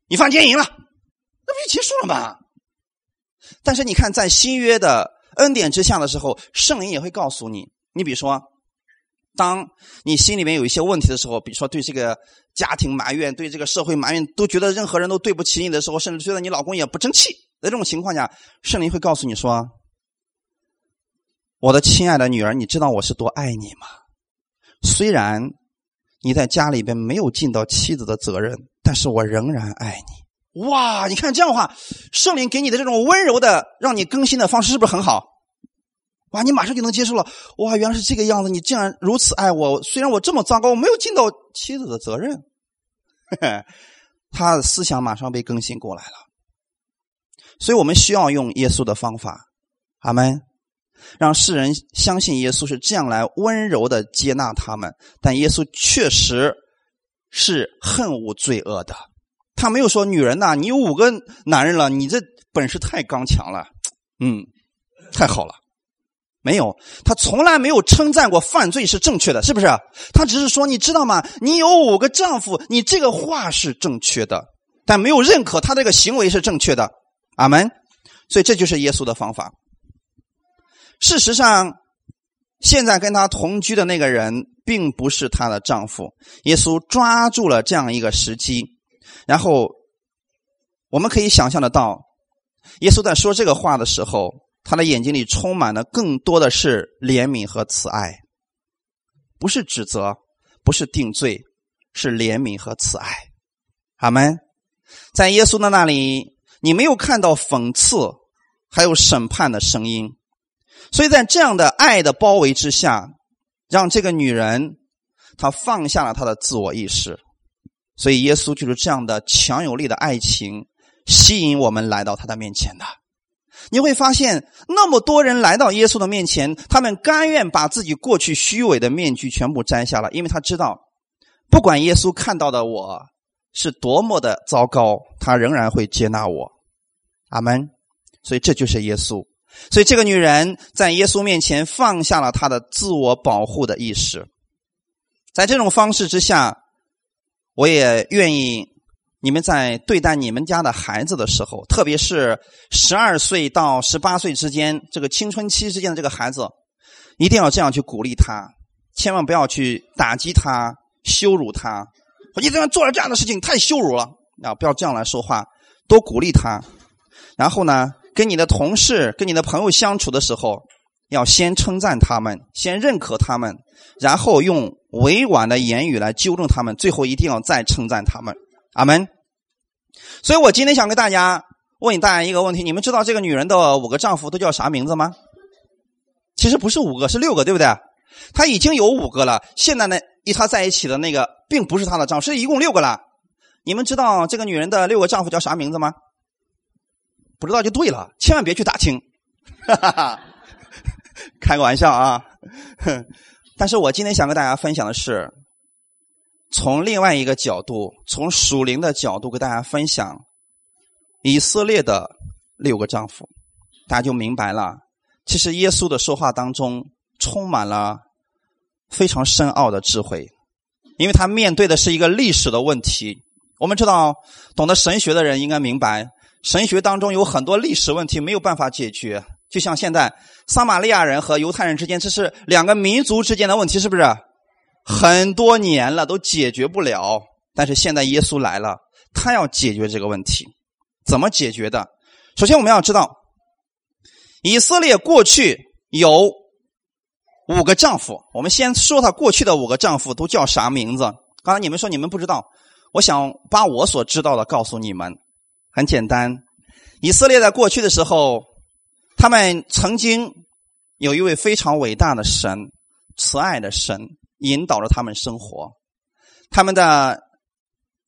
你犯奸淫了，那不就结束了吗？但是你看，在新约的恩典之下的时候，圣灵也会告诉你，你比如说，当你心里面有一些问题的时候，比如说对这个家庭埋怨，对这个社会埋怨，都觉得任何人都对不起你的时候，甚至觉得你老公也不争气，在这种情况下，圣灵会告诉你说。我的亲爱的女儿，你知道我是多爱你吗？虽然你在家里边没有尽到妻子的责任，但是我仍然爱你。哇，你看这样的话，圣灵给你的这种温柔的让你更新的方式是不是很好？哇，你马上就能接受了。哇，原来是这个样子，你竟然如此爱我。虽然我这么糟糕，我没有尽到妻子的责任，他的思想马上被更新过来了。所以我们需要用耶稣的方法，阿门。让世人相信耶稣是这样来温柔的接纳他们，但耶稣确实是恨恶罪恶的。他没有说：“女人呐，你有五个男人了，你这本事太刚强了。”嗯，太好了。没有，他从来没有称赞过犯罪是正确的，是不是？他只是说：“你知道吗？你有五个丈夫，你这个话是正确的，但没有认可他这个行为是正确的。”阿门。所以这就是耶稣的方法。事实上，现在跟他同居的那个人并不是她的丈夫。耶稣抓住了这样一个时机，然后我们可以想象得到，耶稣在说这个话的时候，他的眼睛里充满了更多的是怜悯和慈爱，不是指责，不是定罪，是怜悯和慈爱。阿门。在耶稣的那里，你没有看到讽刺，还有审判的声音。所以在这样的爱的包围之下，让这个女人她放下了她的自我意识。所以耶稣就是这样的强有力的爱情吸引我们来到他的面前的。你会发现，那么多人来到耶稣的面前，他们甘愿把自己过去虚伪的面具全部摘下了，因为他知道，不管耶稣看到的我是多么的糟糕，他仍然会接纳我。阿门。所以这就是耶稣。所以，这个女人在耶稣面前放下了她的自我保护的意识。在这种方式之下，我也愿意你们在对待你们家的孩子的时候，特别是十二岁到十八岁之间这个青春期之间的这个孩子，一定要这样去鼓励他，千万不要去打击他、羞辱他。我一定要做了这样的事情，太羞辱了啊！不要这样来说话，多鼓励他。然后呢？跟你的同事、跟你的朋友相处的时候，要先称赞他们，先认可他们，然后用委婉的言语来纠正他们，最后一定要再称赞他们。阿门。所以我今天想跟大家问大家一个问题：你们知道这个女人的五个丈夫都叫啥名字吗？其实不是五个，是六个，对不对？她已经有五个了。现在呢，与她在一起的那个并不是她的丈夫，是一共六个了。你们知道这个女人的六个丈夫叫啥名字吗？不知道就对了，千万别去打听，开个玩笑啊！但是我今天想跟大家分享的是，从另外一个角度，从属灵的角度，给大家分享以色列的六个丈夫，大家就明白了。其实耶稣的说话当中充满了非常深奥的智慧，因为他面对的是一个历史的问题。我们知道，懂得神学的人应该明白。神学当中有很多历史问题没有办法解决，就像现在撒玛利亚人和犹太人之间，这是两个民族之间的问题，是不是？很多年了都解决不了，但是现在耶稣来了，他要解决这个问题，怎么解决的？首先我们要知道，以色列过去有五个丈夫，我们先说他过去的五个丈夫都叫啥名字？刚才你们说你们不知道，我想把我所知道的告诉你们。很简单，以色列在过去的时候，他们曾经有一位非常伟大的神，慈爱的神引导着他们生活。他们的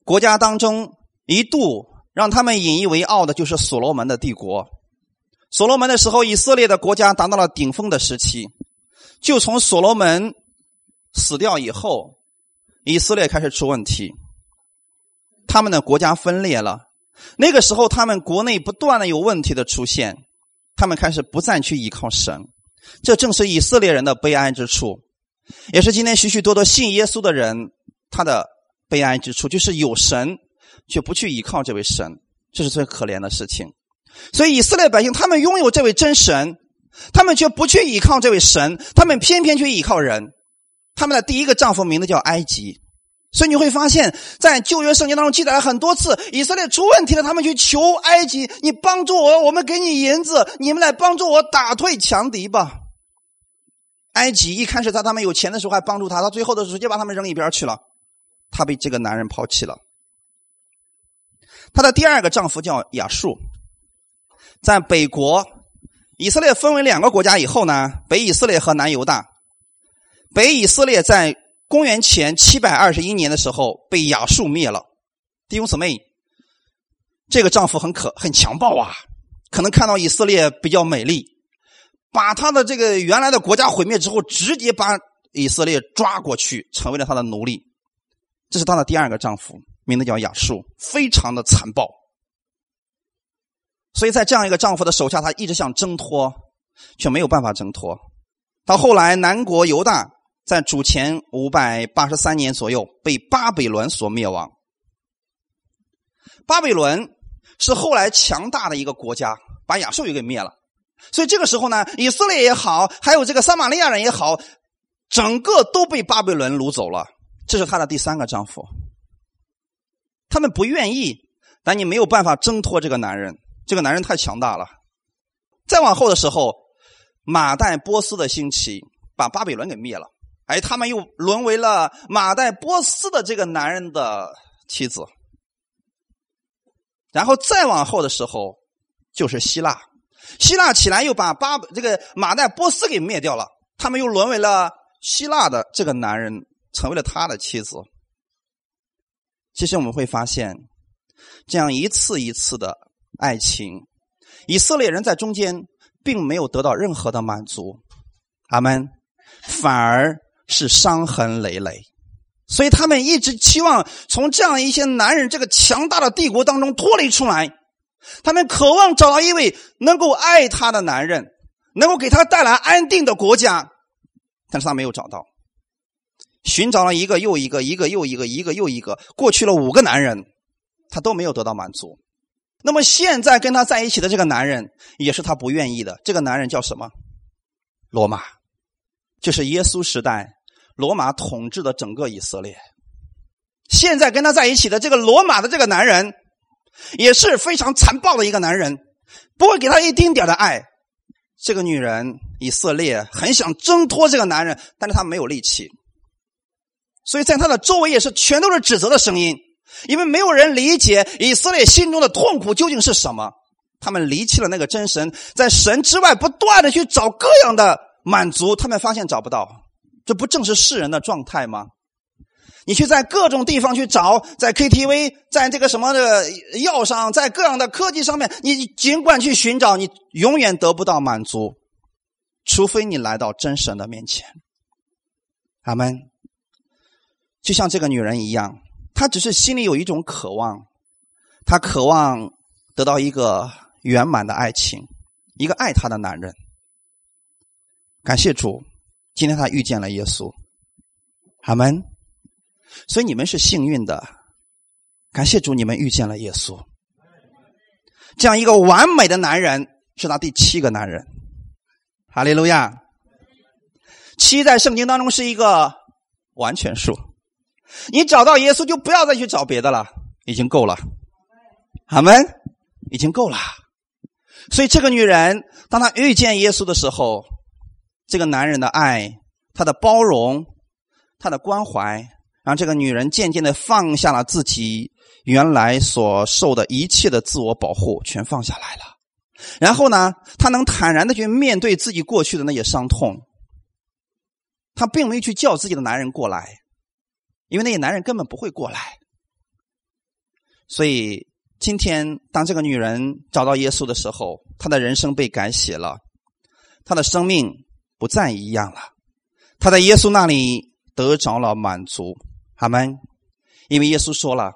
国家当中一度让他们引以为傲的就是所罗门的帝国。所罗门的时候，以色列的国家达到了顶峰的时期。就从所罗门死掉以后，以色列开始出问题，他们的国家分裂了。那个时候，他们国内不断的有问题的出现，他们开始不再去依靠神。这正是以色列人的悲哀之处，也是今天许许多多信耶稣的人他的悲哀之处，就是有神却不去依靠这位神，这是最可怜的事情。所以以色列百姓他们拥有这位真神，他们却不去依靠这位神，他们偏偏去依靠人。他们的第一个丈夫名字叫埃及，所以你会发现在旧约圣经当中记载了很多次，以色列出问题了，他们去求埃及，你帮助我，我们给你银子，你们来帮助我打退强敌吧。埃及一开始在他们有钱的时候还帮助他，到最后的时候直接把他们扔一边去了，他被这个男人抛弃了。他的第二个丈夫叫亚述。在北国，以色列分为两个国家以后呢，北以色列和南犹大。北以色列在公元前七百二十一年的时候被亚述灭了。弟兄姊妹，这个丈夫很可很强暴啊，可能看到以色列比较美丽，把他的这个原来的国家毁灭之后，直接把以色列抓过去，成为了他的奴隶。这是他的第二个丈夫，名字叫亚述，非常的残暴。所以在这样一个丈夫的手下，他一直想挣脱，却没有办法挣脱。到后来，南国犹大在主前五百八十三年左右被巴比伦所灭亡。巴比伦是后来强大的一个国家，把亚述也给灭了。所以这个时候呢，以色列也好，还有这个撒玛利亚人也好，整个都被巴比伦掳走了。这是他的第三个丈夫。他们不愿意，但你没有办法挣脱这个男人。这个男人太强大了。再往后的时候，马代波斯的兴起，把巴比伦给灭了。哎，他们又沦为了马代波斯的这个男人的妻子。然后再往后的时候，就是希腊，希腊起来又把巴这个马代波斯给灭掉了。他们又沦为了希腊的这个男人，成为了他的妻子。其实我们会发现，这样一次一次的。爱情，以色列人在中间并没有得到任何的满足，他们反而是伤痕累累，所以他们一直期望从这样一些男人这个强大的帝国当中脱离出来，他们渴望找到一位能够爱他的男人，能够给他带来安定的国家，但是他没有找到，寻找了一个又一个，一个又一个，一个又一个，过去了五个男人，他都没有得到满足。那么现在跟他在一起的这个男人，也是他不愿意的。这个男人叫什么？罗马，就是耶稣时代罗马统治的整个以色列。现在跟他在一起的这个罗马的这个男人，也是非常残暴的一个男人，不会给他一丁点的爱。这个女人以色列很想挣脱这个男人，但是他没有力气，所以在他的周围也是全都是指责的声音。因为没有人理解以色列心中的痛苦究竟是什么，他们离弃了那个真神，在神之外不断的去找各样的满足，他们发现找不到，这不正是世人的状态吗？你去在各种地方去找，在 KTV，在这个什么的药上，在各样的科技上面，你尽管去寻找，你永远得不到满足，除非你来到真神的面前。阿门。就像这个女人一样。她只是心里有一种渴望，她渴望得到一个圆满的爱情，一个爱她的男人。感谢主，今天他遇见了耶稣，阿门。所以你们是幸运的，感谢主，你们遇见了耶稣。这样一个完美的男人是他第七个男人，哈利路亚。七在圣经当中是一个完全数。你找到耶稣，就不要再去找别的了，已经够了。阿门，已经够了。所以这个女人，当她遇见耶稣的时候，这个男人的爱、他的包容、他的关怀，让这个女人渐渐的放下了自己原来所受的一切的自我保护，全放下来了。然后呢，她能坦然的去面对自己过去的那些伤痛。她并没有去叫自己的男人过来。因为那些男人根本不会过来，所以今天当这个女人找到耶稣的时候，她的人生被改写了，她的生命不再一样了。他在耶稣那里得着了满足，阿门。因为耶稣说了：“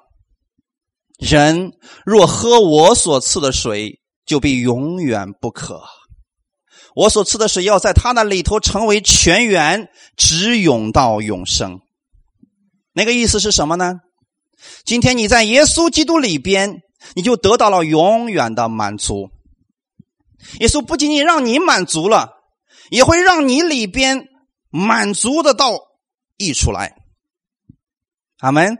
人若喝我所赐的水，就必永远不渴。我所赐的水要在他那里头成为泉源，直涌到永生。”那个意思是什么呢？今天你在耶稣基督里边，你就得到了永远的满足。耶稣不仅仅让你满足了，也会让你里边满足的到溢出来。阿门。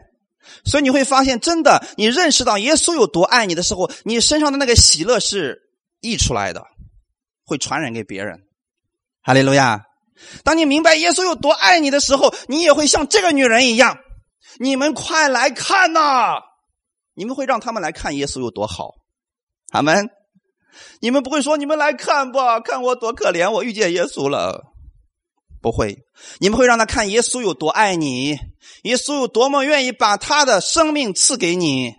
所以你会发现，真的，你认识到耶稣有多爱你的时候，你身上的那个喜乐是溢出来的，会传染给别人。哈利路亚！当你明白耶稣有多爱你的时候，你也会像这个女人一样。你们快来看呐！你们会让他们来看耶稣有多好，阿门。你们不会说你们来看吧，看我多可怜，我遇见耶稣了。不会，你们会让他看耶稣有多爱你，耶稣有多么愿意把他的生命赐给你，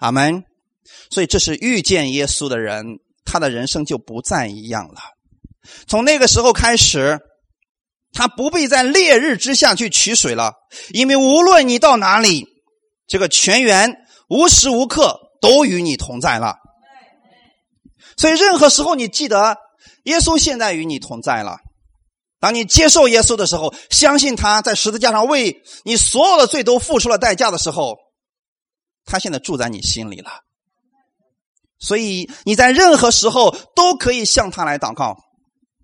阿门。所以这是遇见耶稣的人，他的人生就不再一样了。从那个时候开始。他不必在烈日之下去取水了，因为无论你到哪里，这个泉源无时无刻都与你同在了。所以任何时候，你记得耶稣现在与你同在了。当你接受耶稣的时候，相信他在十字架上为你所有的罪都付出了代价的时候，他现在住在你心里了。所以你在任何时候都可以向他来祷告。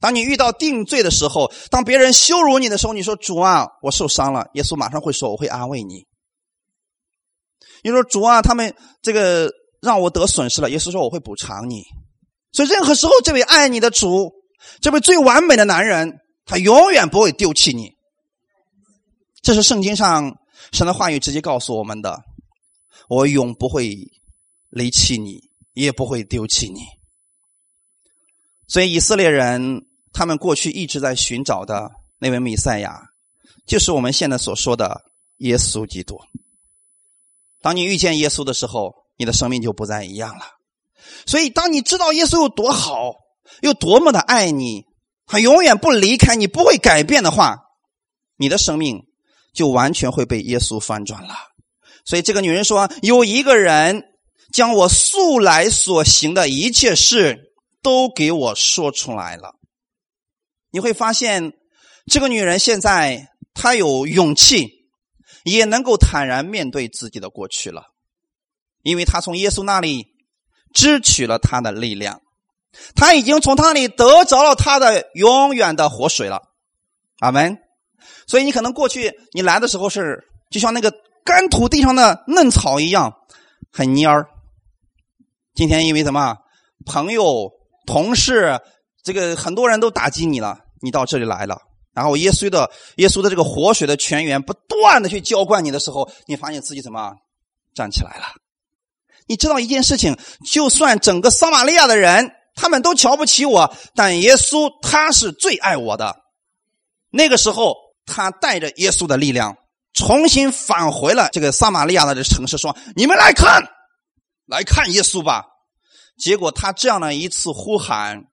当你遇到定罪的时候，当别人羞辱你的时候，你说：“主啊，我受伤了。”耶稣马上会说：“我会安慰你。”你说：“主啊，他们这个让我得损失了。”耶稣说：“我会补偿你。”所以，任何时候，这位爱你的主，这位最完美的男人，他永远不会丢弃你。这是圣经上神的话语直接告诉我们的：“我永不会离弃你，也不会丢弃你。”所以，以色列人。他们过去一直在寻找的那位弥赛亚，就是我们现在所说的耶稣基督。当你遇见耶稣的时候，你的生命就不再一样了。所以，当你知道耶稣有多好，有多么的爱你，他永远不离开你，不会改变的话，你的生命就完全会被耶稣翻转了。所以，这个女人说：“有一个人将我素来所行的一切事都给我说出来了。”你会发现，这个女人现在她有勇气，也能够坦然面对自己的过去了，因为她从耶稣那里支取了他的力量，他已经从他那里得着了他的永远的活水了。阿门。所以你可能过去你来的时候是就像那个干土地上的嫩草一样，很蔫儿。今天因为什么朋友、同事，这个很多人都打击你了。你到这里来了，然后耶稣的耶稣的这个活水的泉源不断的去浇灌你的时候，你发现自己怎么站起来了？你知道一件事情，就算整个撒玛利亚的人他们都瞧不起我，但耶稣他是最爱我的。那个时候，他带着耶稣的力量，重新返回了这个撒玛利亚的这城市，说：“你们来看，来看耶稣吧。”结果他这样的一次呼喊。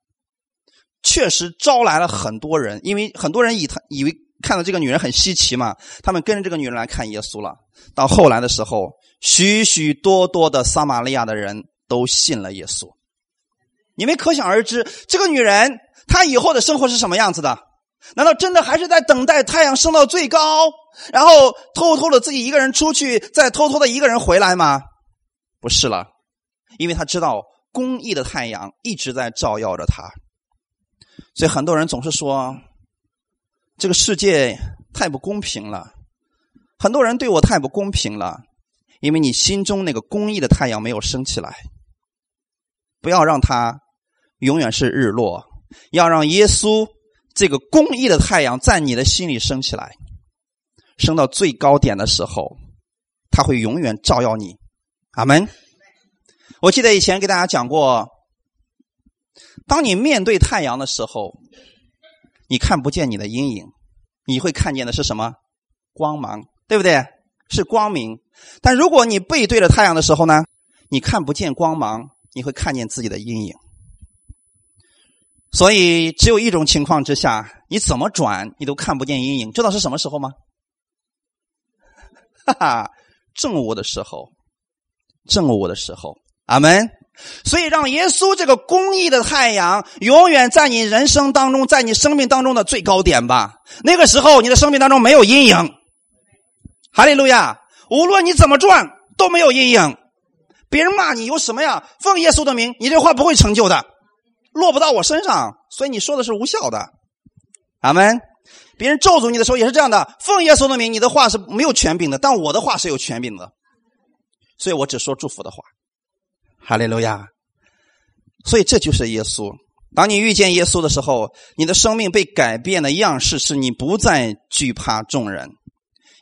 确实招来了很多人，因为很多人以他以为看到这个女人很稀奇嘛，他们跟着这个女人来看耶稣了。到后来的时候，许许多多的撒玛利亚的人都信了耶稣。你们可想而知，这个女人她以后的生活是什么样子的？难道真的还是在等待太阳升到最高，然后偷偷的自己一个人出去，再偷偷的一个人回来吗？不是了，因为他知道公义的太阳一直在照耀着他。所以很多人总是说，这个世界太不公平了，很多人对我太不公平了，因为你心中那个公义的太阳没有升起来。不要让它永远是日落，要让耶稣这个公义的太阳在你的心里升起来，升到最高点的时候，他会永远照耀你。阿门。我记得以前给大家讲过。当你面对太阳的时候，你看不见你的阴影，你会看见的是什么？光芒，对不对？是光明。但如果你背对着太阳的时候呢？你看不见光芒，你会看见自己的阴影。所以，只有一种情况之下，你怎么转，你都看不见阴影。知道是什么时候吗？哈哈，正午的时候，正午的时候，阿门。所以，让耶稣这个公义的太阳永远在你人生当中，在你生命当中的最高点吧。那个时候，你的生命当中没有阴影。哈利路亚！无论你怎么转，都没有阴影。别人骂你有什么呀？奉耶稣的名，你这话不会成就的，落不到我身上，所以你说的是无效的。阿门。别人咒诅你的时候也是这样的，奉耶稣的名，你的话是没有权柄的，但我的话是有权柄的，所以我只说祝福的话。哈利路亚！所以这就是耶稣。当你遇见耶稣的时候，你的生命被改变的样式是你不再惧怕众人，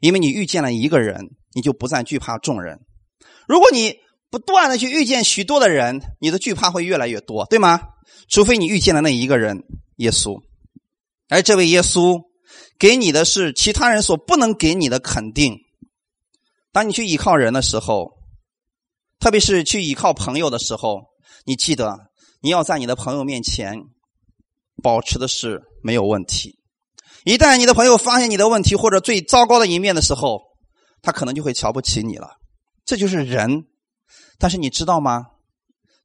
因为你遇见了一个人，你就不再惧怕众人。如果你不断的去遇见许多的人，你的惧怕会越来越多，对吗？除非你遇见了那一个人耶稣，而这位耶稣给你的是其他人所不能给你的肯定。当你去依靠人的时候。特别是去依靠朋友的时候，你记得你要在你的朋友面前保持的是没有问题。一旦你的朋友发现你的问题或者最糟糕的一面的时候，他可能就会瞧不起你了。这就是人。但是你知道吗？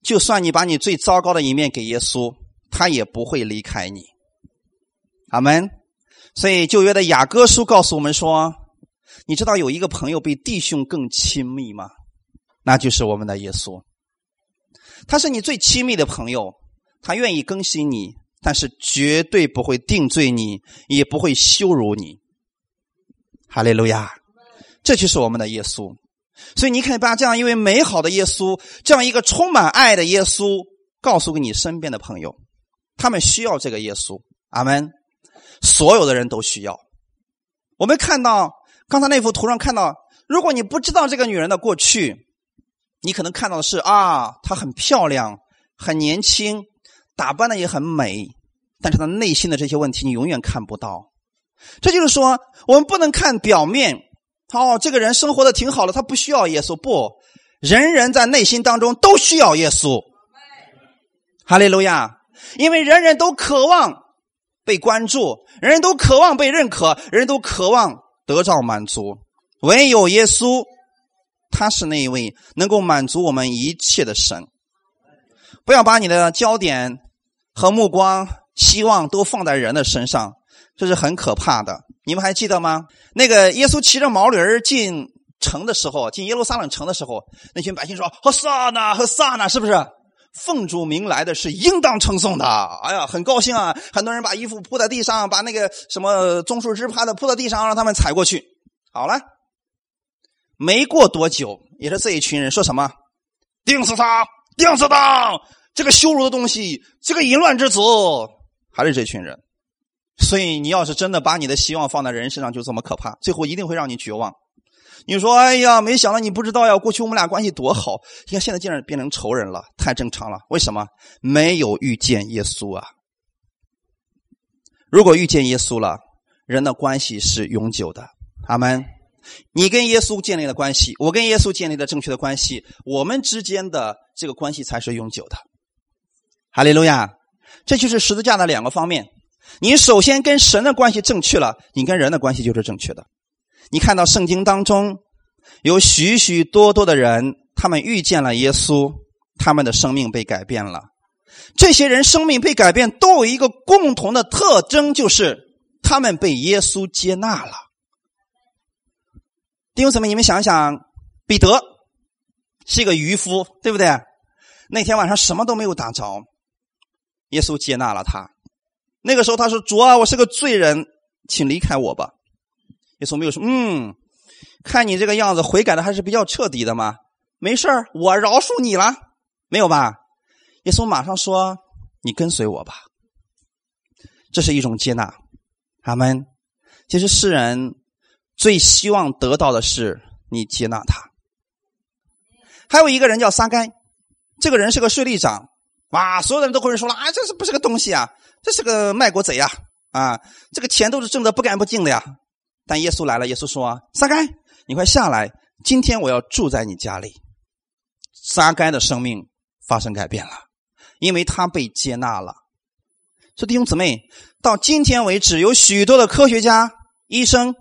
就算你把你最糟糕的一面给耶稣，他也不会离开你。阿门。所以旧约的雅各书告诉我们说：“你知道有一个朋友比弟兄更亲密吗？”那就是我们的耶稣，他是你最亲密的朋友，他愿意更新你，但是绝对不会定罪你，也不会羞辱你。哈利路亚，这就是我们的耶稣。所以你可以把这样一位美好的耶稣，这样一个充满爱的耶稣，告诉给你身边的朋友，他们需要这个耶稣。阿门。所有的人都需要。我们看到刚才那幅图上看到，如果你不知道这个女人的过去。你可能看到的是啊，她很漂亮，很年轻，打扮的也很美，但是她内心的这些问题你永远看不到。这就是说，我们不能看表面。哦，这个人生活的挺好的，他不需要耶稣。不，人人在内心当中都需要耶稣。哈利路亚！因为人人都渴望被关注，人人都渴望被认可，人人都渴望得到满足，唯有耶稣。他是那一位能够满足我们一切的神。不要把你的焦点和目光、希望都放在人的身上，这是很可怕的。你们还记得吗？那个耶稣骑着毛驴进城的时候，进耶路撒冷城的时候，那群百姓说：“和撒那，和撒那，是不是？奉主名来的是应当称颂的。”哎呀，很高兴啊！很多人把衣服铺在地上，把那个什么棕树枝趴的铺在地上，让他们踩过去。好了。没过多久，也是这一群人说什么：“钉死他，钉死他！这个羞辱的东西，这个淫乱之子，还是这群人。”所以，你要是真的把你的希望放在人身上，就这么可怕，最后一定会让你绝望。你说：“哎呀，没想到你不知道呀，过去我们俩关系多好，你看现在竟然变成仇人了，太正常了。为什么？没有遇见耶稣啊！如果遇见耶稣了，人的关系是永久的。阿门。你跟耶稣建立了关系，我跟耶稣建立了正确的关系，我们之间的这个关系才是永久的。哈利路亚！这就是十字架的两个方面。你首先跟神的关系正确了，你跟人的关系就是正确的。你看到圣经当中有许许多多的人，他们遇见了耶稣，他们的生命被改变了。这些人生命被改变，都有一个共同的特征，就是他们被耶稣接纳了。弟兄姊妹，你们想想，彼得是一个渔夫，对不对？那天晚上什么都没有打着，耶稣接纳了他。那个时候他说：“主啊，我是个罪人，请离开我吧。”耶稣没有说：“嗯，看你这个样子，悔改的还是比较彻底的嘛。没事我饶恕你了，没有吧？”耶稣马上说：“你跟随我吧。”这是一种接纳。阿门。其实世人。最希望得到的是你接纳他。还有一个人叫撒该，这个人是个税吏长，哇，所有的人都会说了啊，这是不是个东西啊？这是个卖国贼呀！啊，这个钱都是挣的不干不净的呀。但耶稣来了，耶稣说：“撒该，你快下来，今天我要住在你家里。”撒该的生命发生改变了，因为他被接纳了。说弟兄姊妹，到今天为止，有许多的科学家、医生，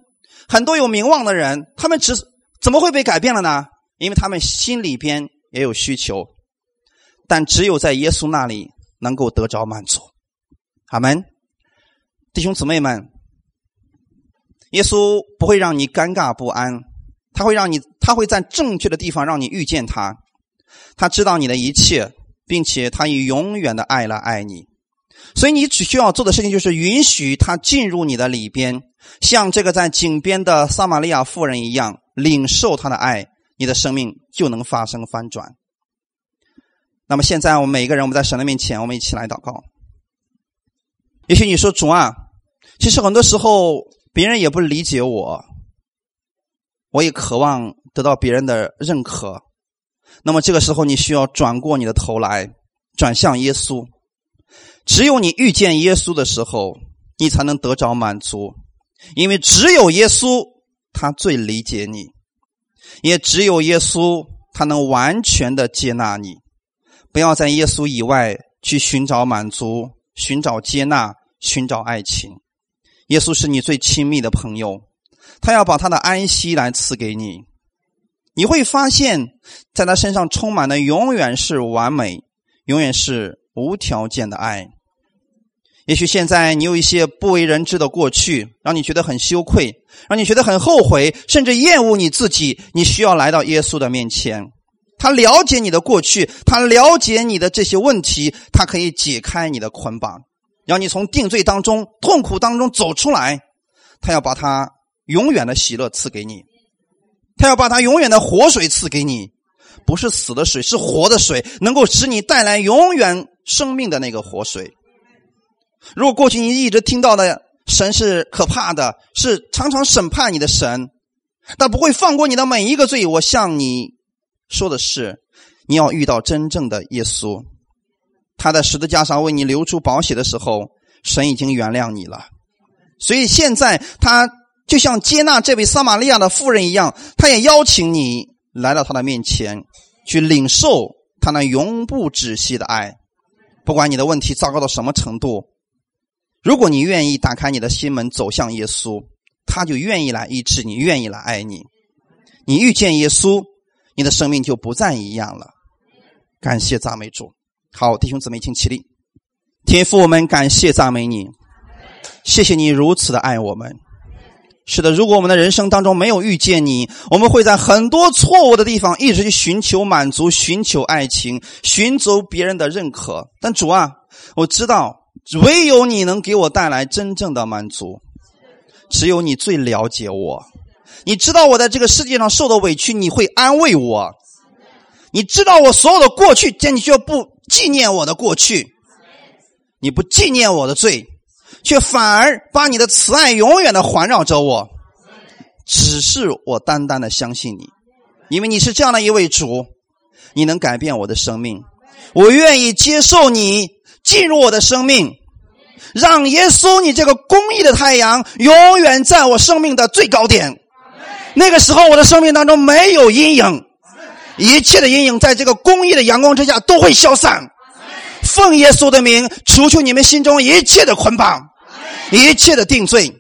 很多有名望的人，他们只怎么会被改变了呢？因为他们心里边也有需求，但只有在耶稣那里能够得着满足。阿门，弟兄姊妹们，耶稣不会让你尴尬不安，他会让你，他会在正确的地方让你遇见他。他知道你的一切，并且他以永远的爱来爱你。所以你只需要做的事情就是允许他进入你的里边，像这个在井边的撒玛利亚妇人一样，领受他的爱，你的生命就能发生翻转。那么现在我们每一个人，我们在神的面前，我们一起来祷告。也许你说主啊，其实很多时候别人也不理解我，我也渴望得到别人的认可。那么这个时候，你需要转过你的头来，转向耶稣。只有你遇见耶稣的时候，你才能得着满足，因为只有耶稣他最理解你，也只有耶稣他能完全的接纳你。不要在耶稣以外去寻找满足、寻找接纳、寻找爱情。耶稣是你最亲密的朋友，他要把他的安息来赐给你。你会发现在他身上充满的永远是完美，永远是。无条件的爱。也许现在你有一些不为人知的过去，让你觉得很羞愧，让你觉得很后悔，甚至厌恶你自己。你需要来到耶稣的面前，他了解你的过去，他了解你的这些问题，他可以解开你的捆绑，让你从定罪当中、痛苦当中走出来。他要把他永远的喜乐赐给你，他要把他永远的活水赐给你，不是死的水，是活的水，能够使你带来永远。生命的那个活水。如果过去你一直听到的神是可怕的，是常常审判你的神，但不会放过你的每一个罪。我向你说的是，你要遇到真正的耶稣，他在十字架上为你流出宝血的时候，神已经原谅你了。所以现在他就像接纳这位撒玛利亚的妇人一样，他也邀请你来到他的面前，去领受他那永不止息的爱。不管你的问题糟糕到什么程度，如果你愿意打开你的心门走向耶稣，他就愿意来医治你，愿意来爱你。你遇见耶稣，你的生命就不再一样了。感谢赞美主。好，弟兄姊妹，请起立。天父，我们感谢赞美你，谢谢你如此的爱我们。是的，如果我们的人生当中没有遇见你，我们会在很多错误的地方一直去寻求满足、寻求爱情、寻求别人的认可。但主啊，我知道唯有你能给我带来真正的满足，只有你最了解我。你知道我在这个世界上受的委屈，你会安慰我。你知道我所有的过去，但你却不纪念我的过去，你不纪念我的罪。却反而把你的慈爱永远的环绕着我，只是我单单的相信你，因为你是这样的一位主，你能改变我的生命，我愿意接受你进入我的生命，让耶稣你这个公义的太阳永远在我生命的最高点，那个时候我的生命当中没有阴影，一切的阴影在这个公义的阳光之下都会消散，奉耶稣的名，除去你们心中一切的捆绑。一切的定罪，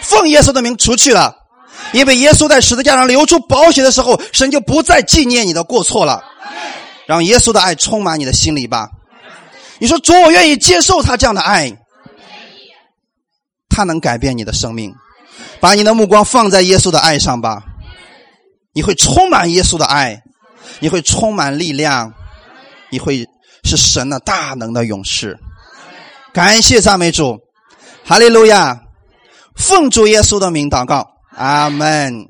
奉耶稣的名除去了，因为耶稣在十字架上流出宝血的时候，神就不再纪念你的过错了。让耶稣的爱充满你的心里吧。你说主，我愿意接受他这样的爱，他能改变你的生命。把你的目光放在耶稣的爱上吧，你会充满耶稣的爱，你会充满力量，你会是神的大能的勇士。感谢赞美主。哈利路亚！奉主耶稣的名祷告，阿门。